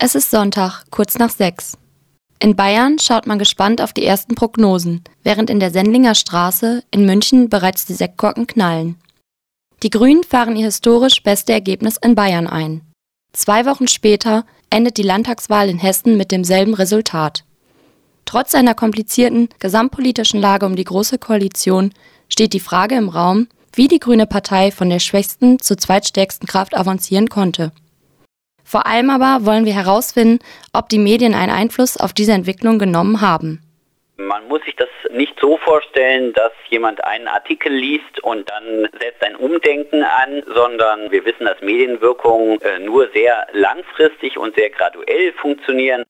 Es ist Sonntag, kurz nach sechs. In Bayern schaut man gespannt auf die ersten Prognosen, während in der Sendlinger Straße in München bereits die Sektkorken knallen. Die Grünen fahren ihr historisch beste Ergebnis in Bayern ein. Zwei Wochen später endet die Landtagswahl in Hessen mit demselben Resultat. Trotz einer komplizierten gesamtpolitischen Lage um die Große Koalition steht die Frage im Raum, wie die Grüne Partei von der schwächsten zur zweitstärksten Kraft avancieren konnte. Vor allem aber wollen wir herausfinden, ob die Medien einen Einfluss auf diese Entwicklung genommen haben. Man muss sich das nicht so vorstellen, dass jemand einen Artikel liest und dann setzt ein Umdenken an, sondern wir wissen, dass Medienwirkungen äh, nur sehr langfristig und sehr graduell funktionieren.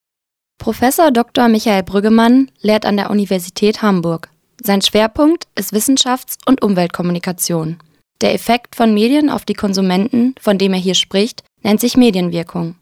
Professor Dr. Michael Brüggemann lehrt an der Universität Hamburg. Sein Schwerpunkt ist Wissenschafts- und Umweltkommunikation. Der Effekt von Medien auf die Konsumenten, von dem er hier spricht, nennt sich Medienwirkung.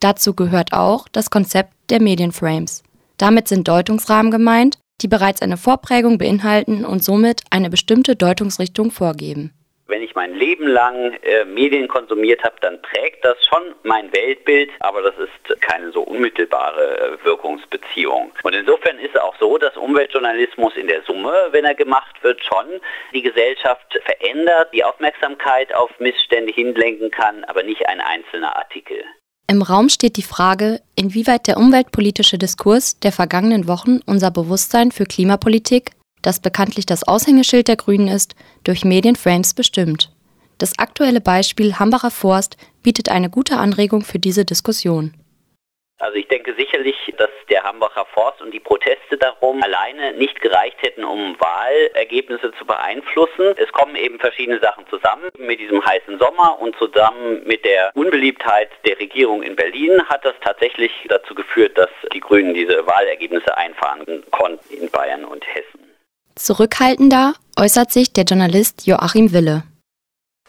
Dazu gehört auch das Konzept der Medienframes. Damit sind Deutungsrahmen gemeint, die bereits eine Vorprägung beinhalten und somit eine bestimmte Deutungsrichtung vorgeben. Wenn ich mein Leben lang äh, Medien konsumiert habe, dann prägt das schon mein Weltbild, aber das ist keine so unmittelbare äh, Wirkungsbeziehung. Und insofern ist es auch so, dass Umweltjournalismus in der Summe, wenn er gemacht wird, schon die Gesellschaft verändert, die Aufmerksamkeit auf Missstände hinlenken kann, aber nicht ein einzelner Artikel. Im Raum steht die Frage, inwieweit der umweltpolitische Diskurs der vergangenen Wochen unser Bewusstsein für Klimapolitik, das bekanntlich das Aushängeschild der Grünen ist, durch Medienframes bestimmt. Das aktuelle Beispiel Hambacher Forst bietet eine gute Anregung für diese Diskussion. Also ich denke sicherlich, dass der Hambacher Forst und die Proteste darum alleine nicht gereicht hätten, um Wahlergebnisse zu beeinflussen. Es kommen eben verschiedene Sachen zusammen. Mit diesem heißen Sommer und zusammen mit der Unbeliebtheit der Regierung in Berlin hat das tatsächlich dazu geführt, dass die Grünen diese Wahlergebnisse einfahren konnten in Bayern und Hessen. Zurückhaltender äußert sich der Journalist Joachim Wille.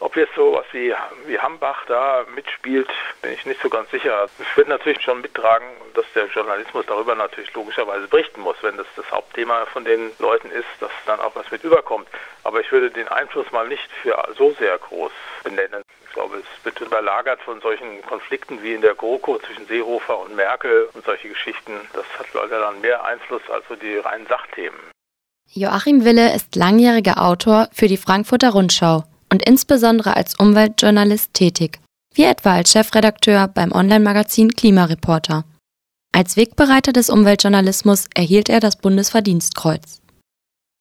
Ob jetzt so was wie, wie Hambach da mitspielt, bin ich nicht so ganz sicher. Es wird natürlich schon mittragen, dass der Journalismus darüber natürlich logischerweise berichten muss, wenn das das Hauptthema von den Leuten ist, dass dann auch was mit überkommt. Aber ich würde den Einfluss mal nicht für so sehr groß benennen. Ich glaube, es wird überlagert von solchen Konflikten wie in der GroKo zwischen Seehofer und Merkel und solche Geschichten. Das hat leider dann mehr Einfluss als so die reinen Sachthemen. Joachim Wille ist langjähriger Autor für die Frankfurter Rundschau und insbesondere als Umweltjournalist tätig, wie etwa als Chefredakteur beim Online-Magazin Klimareporter. Als Wegbereiter des Umweltjournalismus erhielt er das Bundesverdienstkreuz.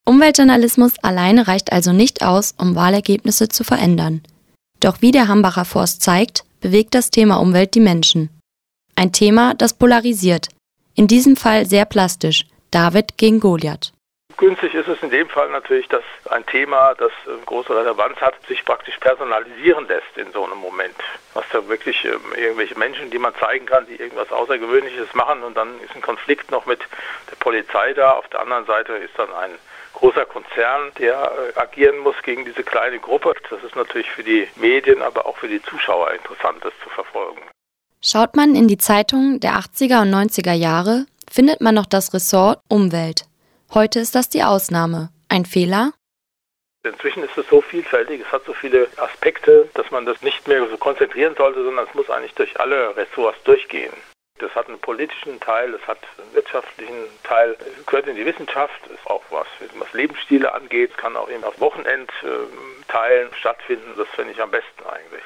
Umweltjournalismus alleine reicht also nicht aus, um Wahlergebnisse zu verändern. Doch wie der Hambacher Forst zeigt, bewegt das Thema Umwelt die Menschen. Ein Thema, das polarisiert, in diesem Fall sehr plastisch, David gegen Goliath. Günstig ist es in dem Fall natürlich, dass ein Thema, das große Relevanz hat, sich praktisch personalisieren lässt in so einem Moment. Was da wirklich äh, irgendwelche Menschen, die man zeigen kann, die irgendwas Außergewöhnliches machen und dann ist ein Konflikt noch mit der Polizei da. Auf der anderen Seite ist dann ein großer Konzern, der äh, agieren muss gegen diese kleine Gruppe. Das ist natürlich für die Medien, aber auch für die Zuschauer interessant, das zu verfolgen. Schaut man in die Zeitungen der 80er und 90er Jahre, findet man noch das Ressort Umwelt. Heute ist das die Ausnahme. Ein Fehler? Inzwischen ist es so vielfältig, es hat so viele Aspekte, dass man das nicht mehr so konzentrieren sollte, sondern es muss eigentlich durch alle Ressorts durchgehen. Das hat einen politischen Teil, es hat einen wirtschaftlichen Teil, es gehört in die Wissenschaft, ist auch was, was Lebensstile angeht, kann auch eben auf Wochenendteilen stattfinden, das finde ich am besten eigentlich.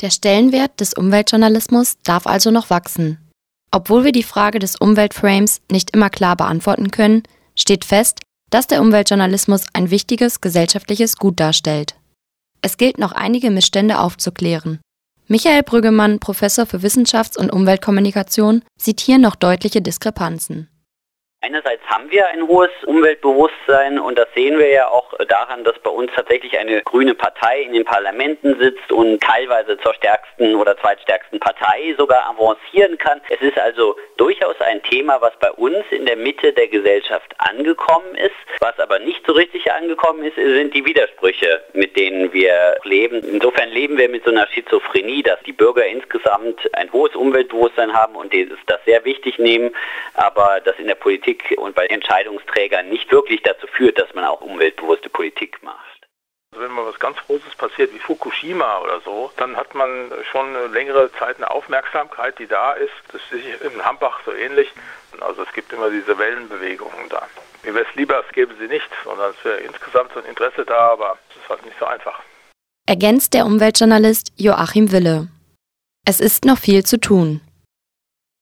Der Stellenwert des Umweltjournalismus darf also noch wachsen. Obwohl wir die Frage des Umweltframes nicht immer klar beantworten können, steht fest, dass der Umweltjournalismus ein wichtiges gesellschaftliches Gut darstellt. Es gilt noch einige Missstände aufzuklären. Michael Brüggemann, Professor für Wissenschafts- und Umweltkommunikation, sieht hier noch deutliche Diskrepanzen. Einerseits haben wir ein hohes Umweltbewusstsein und das sehen wir ja auch daran, dass bei uns tatsächlich eine grüne Partei in den Parlamenten sitzt und teilweise zur stärksten oder zweitstärksten Partei sogar avancieren kann. Es ist also durchaus ein Thema, was bei uns in der Mitte der Gesellschaft angekommen ist. Was aber nicht so richtig angekommen ist, sind die Widersprüche, mit denen wir leben. Insofern leben wir mit so einer Schizophrenie, dass die Bürger insgesamt ein hohes Umweltbewusstsein haben und das sehr wichtig nehmen, aber das in der Politik und bei Entscheidungsträgern nicht wirklich dazu führt, dass man auch umweltbewusste Politik macht. Also wenn mal was ganz Großes passiert, wie Fukushima oder so, dann hat man schon eine längere Zeit eine Aufmerksamkeit, die da ist. Das ist in Hambach so ähnlich. Also es gibt immer diese Wellenbewegungen da. Mir wäre es lieber, es gäbe sie nicht, sondern es wäre insgesamt so ein Interesse da, aber es ist halt nicht so einfach. Ergänzt der Umweltjournalist Joachim Wille. Es ist noch viel zu tun.